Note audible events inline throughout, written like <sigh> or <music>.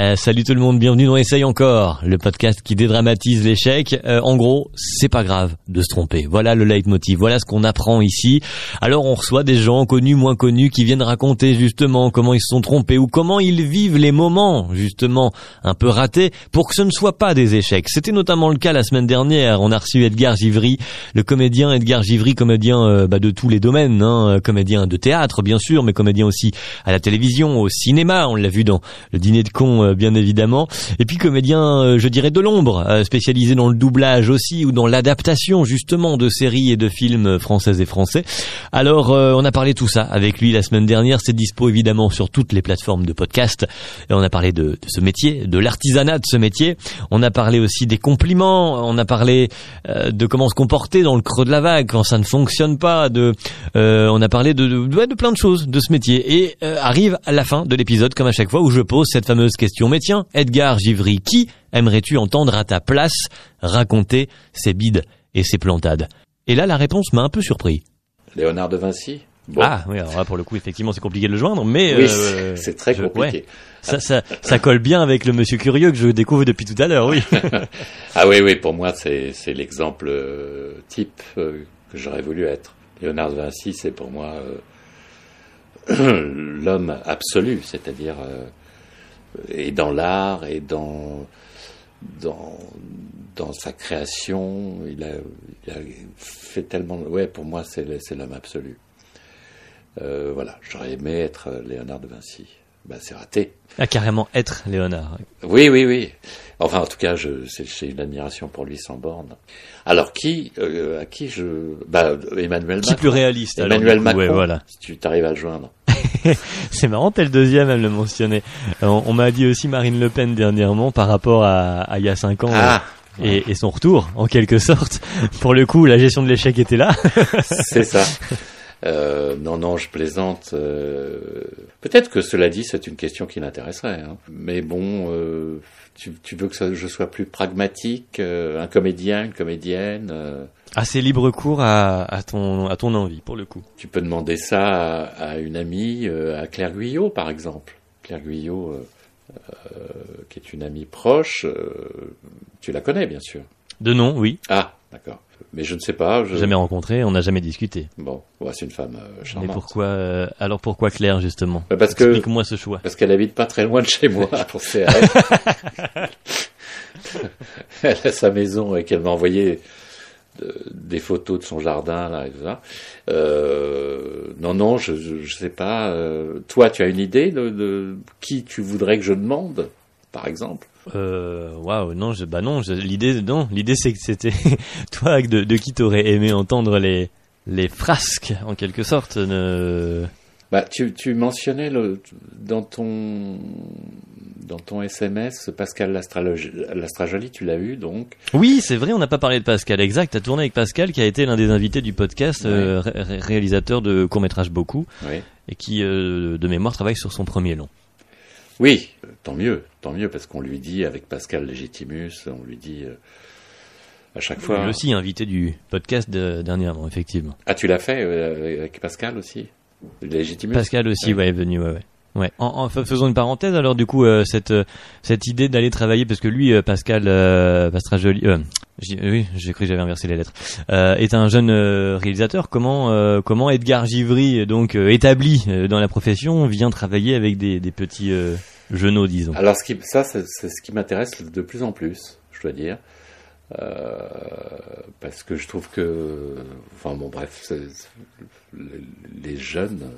Euh, salut tout le monde, bienvenue dans Essaye encore, le podcast qui dédramatise l'échec. Euh, en gros, c'est pas grave de se tromper. Voilà le leitmotiv, voilà ce qu'on apprend ici. Alors on reçoit des gens connus, moins connus, qui viennent raconter justement comment ils se sont trompés ou comment ils vivent les moments justement un peu ratés pour que ce ne soit pas des échecs. C'était notamment le cas la semaine dernière. On a reçu Edgar Givry, le comédien Edgar Givry, comédien euh, bah, de tous les domaines, hein, comédien de théâtre bien sûr, mais comédien aussi à la télévision, au cinéma. On l'a vu dans le dîner de con euh, bien évidemment. Et puis comédien, euh, je dirais de l'ombre, euh, spécialisé dans le doublage aussi ou dans l'adaptation justement de séries et de films françaises et français. Alors on a parlé tout ça avec lui la semaine dernière. C'est dispo évidemment sur toutes les plateformes de podcast. On a parlé de, ce métier, de l'artisanat de ce métier. On a parlé aussi des compliments. On a parlé de comment se comporter dans le creux de la vague quand ça ne fonctionne pas. De, on a parlé de, de, plein de choses de ce métier. Et arrive à la fin de l'épisode, comme à chaque fois, où je pose cette fameuse question mais tiens, Edgar Givry, qui aimerais-tu entendre à ta place raconter ses bides et ses plantades? Et là, la réponse m'a un peu surpris. Léonard de Vinci? Ah oui, alors là, pour le coup, effectivement, c'est compliqué de le joindre, mais... Oui, euh, c'est très compliqué. ça, ça, ça, colle bien avec le monsieur curieux que je découvre depuis tout à l'heure, oui. <laughs> ah oui, oui, pour moi, c'est l'exemple euh, type euh, que j'aurais voulu être. Léonard de Vinci, c'est pour moi <clears throat> l'homme absolu, c'est-à-dire et dans l'art et dans, dans, dans sa création. Il a, il a fait tellement. Ouais, pour moi, c'est l'homme absolu. Euh, voilà, j'aurais aimé être Léonard de Vinci. Ben, c'est raté. Ah, carrément être Léonard. Oui, oui, oui. Enfin, en tout cas, j'ai une admiration pour lui sans borne. Alors, qui, euh, à qui je, bah, Emmanuel Macron. Qui plus réaliste Emmanuel Macron. voilà. Si tu t'arrives à le joindre. <laughs> c'est marrant, t'es le deuxième à me le mentionner. On, m'a dit aussi Marine Le Pen dernièrement par rapport à, il y a cinq ans. Ah. Et, son retour, en quelque sorte. <laughs> Pour le coup, la gestion de l'échec était là. <laughs> c'est ça. Euh, non, non, je plaisante. Euh, peut-être que cela dit, c'est une question qui l'intéresserait. Hein. Mais bon, euh, tu, veux que je sois plus pragmatique, un comédien, une comédienne assez libre cours à, à, ton, à ton envie, pour le coup. Tu peux demander ça à, une amie, euh, à Claire Guyot, par exemple. Claire Guyot, euh, euh, qui est une amie proche, tu la connais, bien sûr. De nom, oui. Ah, d'accord. Mais je ne sais pas. Je... Jamais rencontré, on n'a jamais discuté. Bon, ouais, c'est une femme charmante. Mais pourquoi Alors pourquoi Claire justement? Bah, Parce Explique-moi ce choix. Parce qu'elle habite pas très loin de chez moi. <laughs> pour faire. <laughs> elle a sa maison et qu'elle m'a envoyé des photos de son jardin là et tout ça. Euh, non, non, je, je, sais pas. Euh, toi, tu as une idée de, qui tu voudrais que je demande, par exemple? Euh, Waouh, non, je, bah non. L'idée, non, l'idée c'est que c'était <laughs> toi de, de qui t'aurais aimé entendre les les frasques en quelque sorte. Ne... Bah, tu, tu mentionnais le, dans ton dans ton SMS, Pascal Lastrajoli, tu l'as eu donc Oui, c'est vrai, on n'a pas parlé de Pascal, exact. Tu as tourné avec Pascal qui a été l'un des invités du podcast, euh, réalisateur de court-métrage beaucoup, et qui, euh, de mémoire, travaille sur son premier long. Oui, tant mieux, tant mieux, parce qu'on lui dit, avec Pascal Legitimus, on lui dit euh, à chaque fois... Lui aussi invité du podcast dernièrement, effectivement. Ah, tu l'as fait avec Pascal aussi? Pascal aussi, ouais, est venu, ouais, ouais. Ouais. En, en, faisons une parenthèse alors du coup euh, cette euh, cette idée d'aller travailler parce que lui euh, Pascal euh, Pastrajoli oui j'ai cru que j'avais inversé les lettres est un jeune réalisateur comment comment Edgar Givry donc établi dans la profession vient travailler avec des, des petits genoux disons? Alors ce qui ça c'est ce qui m'intéresse de plus en plus je dois dire parce que je trouve que enfin bon bref les jeunes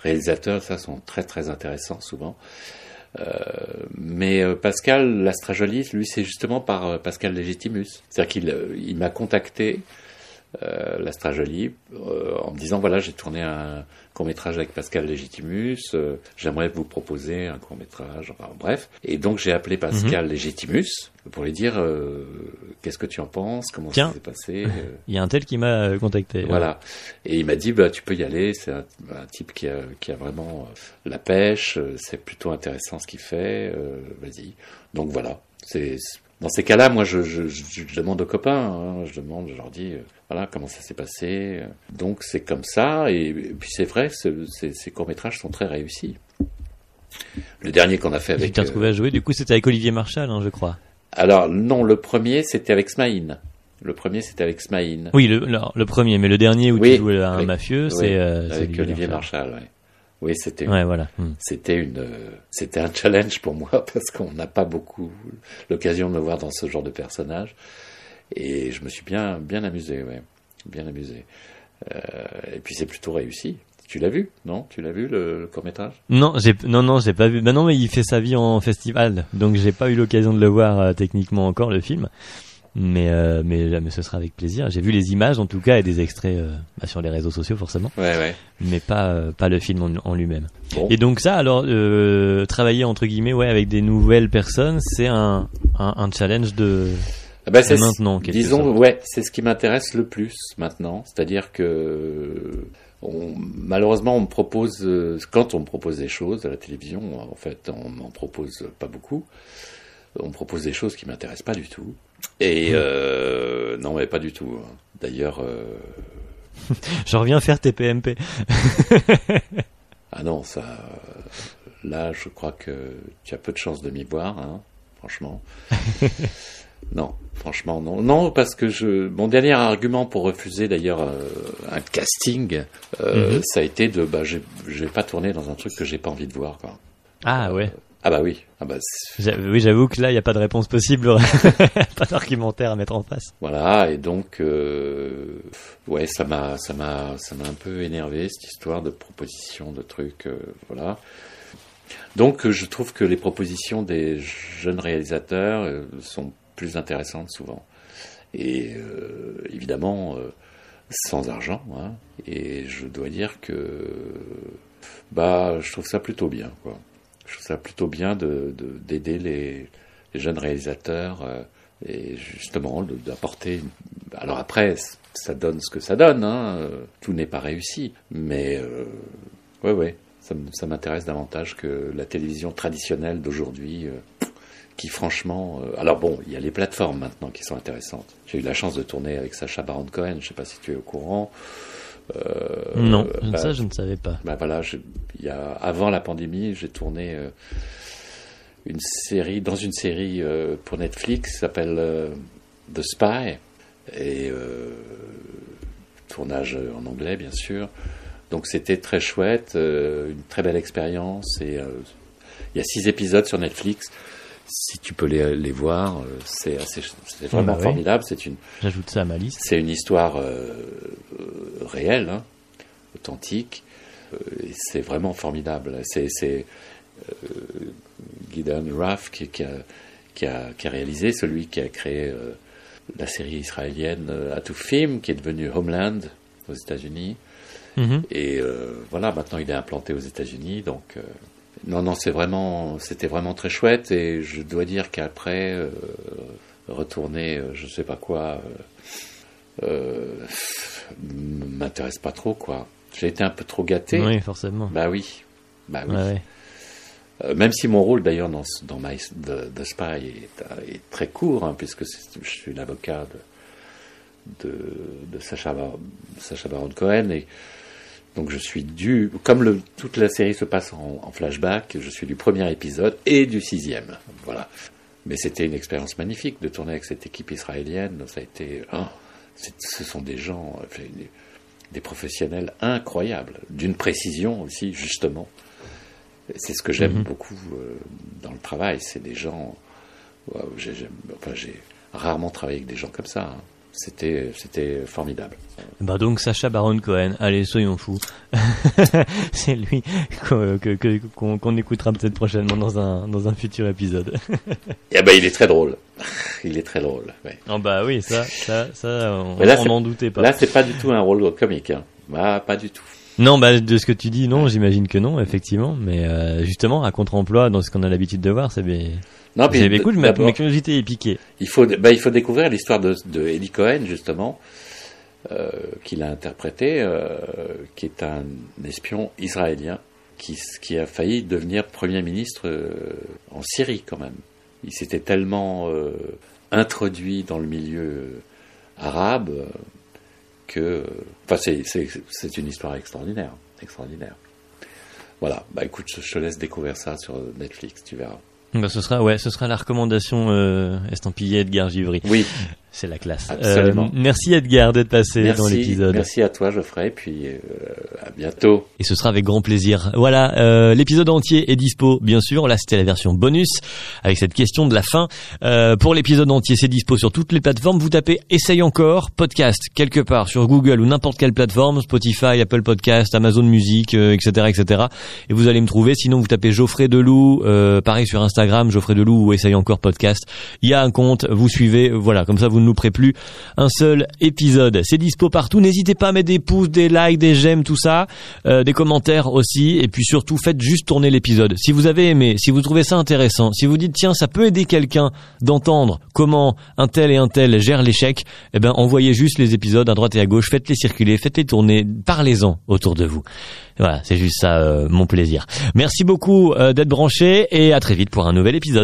réalisateurs, ça sont très très intéressants souvent. Euh, mais euh, Pascal Lastrajoli, lui, c'est justement par euh, Pascal Legitimus. C'est-à-dire qu'il il m'a contacté, Lastrajoli, en me disant voilà, j'ai tourné un court métrage avec Pascal Legitimus, j'aimerais vous proposer un court métrage, enfin bref. Et donc j'ai appelé Pascal mhm. Legitimus pour lui dire qu'est-ce que tu en penses, comment ça s'est passé. <laughs> Il y a un tel qui m'a contacté. Voilà. Et il m'a dit bah tu peux y aller, c'est un, type qui a, qui a vraiment la pêche, c'est plutôt intéressant ce qu'il fait, vas-y. Donc voilà, c'est dans ces cas-là, moi, je, je, je, demande aux copains, hein, je demande, je leur dis, voilà, comment ça s'est passé. Donc c'est comme ça, et, puis c'est vrai, ces courts-métrages sont très réussis. Le dernier qu'on a fait Tu avec. t'es euh, retrouvé à jouer. Du coup, c'était avec Olivier Marchal, hein, je crois. Alors non, le premier c'était avec Smaïn. Le premier c'était avec Smaïn. Oui, le, le, le premier, mais le dernier où Oui, tu jouais un oui, mafieux, Oui, c'est euh, c'est avec Olivier Marchal. ouais. Oui, c'était Ouais, voilà. Hmm. c'était une c'était un challenge pour moi <laughs> parce qu'on n'a pas beaucoup l'occasion de me voir dans ce genre de personnage et je me suis bien bien amusé, ouais, bien amusé. Euh, et puis c'est plutôt réussi. Tu l'as vu, non? Tu l'as vu le, court métrage Non, j'ai non non, j'ai pas vu. Bah non, mais il fait sa vie en festival, donc j'ai pas eu l'occasion de le voir euh, techniquement encore le film. Mais euh, mais mais ce sera avec plaisir. J'ai vu les images en tout cas et des extraits euh, bah, sur les réseaux sociaux forcément, Ouais, ouais. mais pas euh, pas le film en, en lui-même. Bon. Et donc ça, alors euh, travailler entre guillemets, ouais, avec des nouvelles personnes, c'est un, un un challenge de Ah bah, c'est- maintenant, disons, sorte. ouais, c'est ce qui m'intéresse le plus maintenant. C'est-à-dire que on- malheureusement, on me propose, euh, quand on me propose des choses à la télévision, en fait, on m'en propose pas beaucoup. On me propose des choses qui m'intéressent pas du tout. Et euh, non, mais pas du tout. hein. D'ailleurs, euh, <laughs> Je reviens faire TPMP. ah non, ça, là, je crois que tu as peu de chances de m'y voir, hein, franchement. <laughs> non, franchement, non. Non, parce que je, mon dernier argument pour refuser d'ailleurs euh, un casting, euh, Mhm. ça a été de, bah, je, je vais pas tourner dans un truc que j'ai pas envie de voir, quoi. Ah ouais. Ah bah oui, ah bah Oui, j'avoue que là, il n'y a pas de réponse possible, <laughs> pas d'argumentaire à mettre en face. voilà, et donc, euh, ouais, ça m'a, ça m'a, ça m'a un peu énervé cette histoire de proposition de trucs, euh, voilà. Donc, euh, je trouve que les propositions des jeunes réalisateurs euh, sont plus intéressantes souvent. Et évidemment, sans argent. hein. Et je dois dire que, bah, je trouve ça plutôt bien, quoi. Je trouve ça plutôt bien de de- d'aider les, les jeunes réalisateurs euh, et justement de- d'apporter. Alors après, ça donne ce que ça donne. Hein. euh, Tout n'est pas réussi, mais euh, ouais, ouais, ça, ça m'intéresse davantage que la télévision traditionnelle d'aujourd'hui. euh, qui franchement, euh, alors bon, il y a les plateformes maintenant qui sont intéressantes. J'ai eu la chance de tourner avec Sacha Baron Cohen. Je sais pas si tu es au courant. Euh, non, bah, ça, je ne savais pas. bah voilà, je- y a, avant la pandémie, j'ai tourné euh, une série, dans une série euh, pour Netflix, qui s'appelle euh, The Spy, et euh, tournage en anglais bien sûr. Donc c'était très chouette, euh, une très belle expérience, et euh, il y a six épisodes sur Netflix. Si tu peux les, les voir, euh, c'est vraiment bah oui. formidable. C'est une, J'ajoute ça à ma liste. c'est une histoire euh, euh, réelle, hein, authentique, c'est vraiment formidable. C'est euh, Gideon Raff qui, qui, a, qui, a, qui a réalisé, celui qui a créé euh, la série israélienne Atufim, qui est devenue Homeland aux États-Unis. Mhm. Et voilà, maintenant il est implanté aux États-Unis, donc non, non, c'est vraiment, c'était vraiment très chouette. Et je dois dire qu'après euh, retourner, euh, je sais pas quoi, euh, euh, m'intéresse pas trop, quoi. J'ai été un peu trop gâté. Oui, forcément. Bah oui, bah oui. Ouais, ouais. Euh, même si mon rôle d'ailleurs dans, dans My, The, The Spy est, est très court, hein, puisque je suis l'avocat de, de, de Sacha, Bar- Sacha Baron Cohen, et donc je suis du, comme le, toute la série se passe en, en flashback, je suis du premier épisode et du sixième, voilà. Mais c'était une expérience magnifique de tourner avec cette équipe israélienne, ça a été, oh, ce sont des gens, des, professionnels incroyables, d'une précision aussi, justement. C'est ce que j'aime Mhm. beaucoup euh, dans le travail, c'est des gens. j'ai, enfin, j'ai rarement travaillé avec des gens comme ça. hein. C'était, c'était formidable. Bah donc Sacha Baron Cohen, allez soyons fous. <laughs> c'est lui qu'on qu'on écoutera peut-être prochainement dans un dans un futur épisode. <laughs> Et ben, il est très drôle. Il est très drôle. ouais. oh bah oui, ça ça ça on n'en doutait pas. Là, c'est pas du tout un rôle comique. Hein. Ah, pas du tout. Non, bah de ce que tu dis, non, j'imagine que non, effectivement. Mais euh, justement, à contre-emploi, dans ce qu'on a l'habitude de voir, c'est bien. Non, puis bien cool. Ma, curiosité est piquée. il faut, bah, il faut découvrir l'histoire de, de Eddie Cohen justement, euh, qu'il a interprété, euh, qui est un espion israélien qui, qui a failli devenir premier ministre euh, en Syrie quand même. Il s'était tellement introduit dans le milieu arabe que, enfin, c'est une histoire extraordinaire, extraordinaire. voilà, bah écoute, je te laisse découvrir ça sur Netflix, tu verras. Bah, ce sera ouais, ce sera la recommandation euh, estampillée Edgar Givry. Oui, C'est la classe. Absolument. Euh, merci Edgar d'être passé dans l'épisode. merci à toi Geoffrey, puis euh, à bientôt. Et ce sera avec grand plaisir. Voilà, euh, l'épisode entier est dispo, bien sûr. Là, c'était la version bonus avec cette question de la fin. Euh, pour l'épisode entier, c'est dispo sur toutes les plateformes. Vous tapez Essaye encore podcast quelque part sur Google ou n'importe quelle plateforme, Spotify, Apple Podcast, Amazon Music, euh, etc., etc. Et vous allez me trouver. Sinon, vous tapez Geoffrey Deloup, euh, pareil sur Instagram, Geoffrey Deloup ou Essaye encore podcast. Il y a un compte, vous suivez. Voilà, comme ça, vous ne louperez plus un seul épisode. C'est dispo partout. N'hésitez pas à mettre des pouces, des likes, des j'aime, tout ça, euh, des commentaires aussi. Et puis surtout, faites juste tourner l'épisode. Si vous avez aimé, si vous trouvez ça intéressant, si vous dites tiens, ça peut aider quelqu'un d'entendre comment un tel et un tel gère l'échec, eh ben envoyez juste les épisodes à droite et à gauche, faites-les circuler, faites-les tourner, parlez-en autour de vous. Voilà, c'est juste ça euh, mon plaisir. Merci beaucoup euh, d'être branché et à très vite pour un nouvel épisode.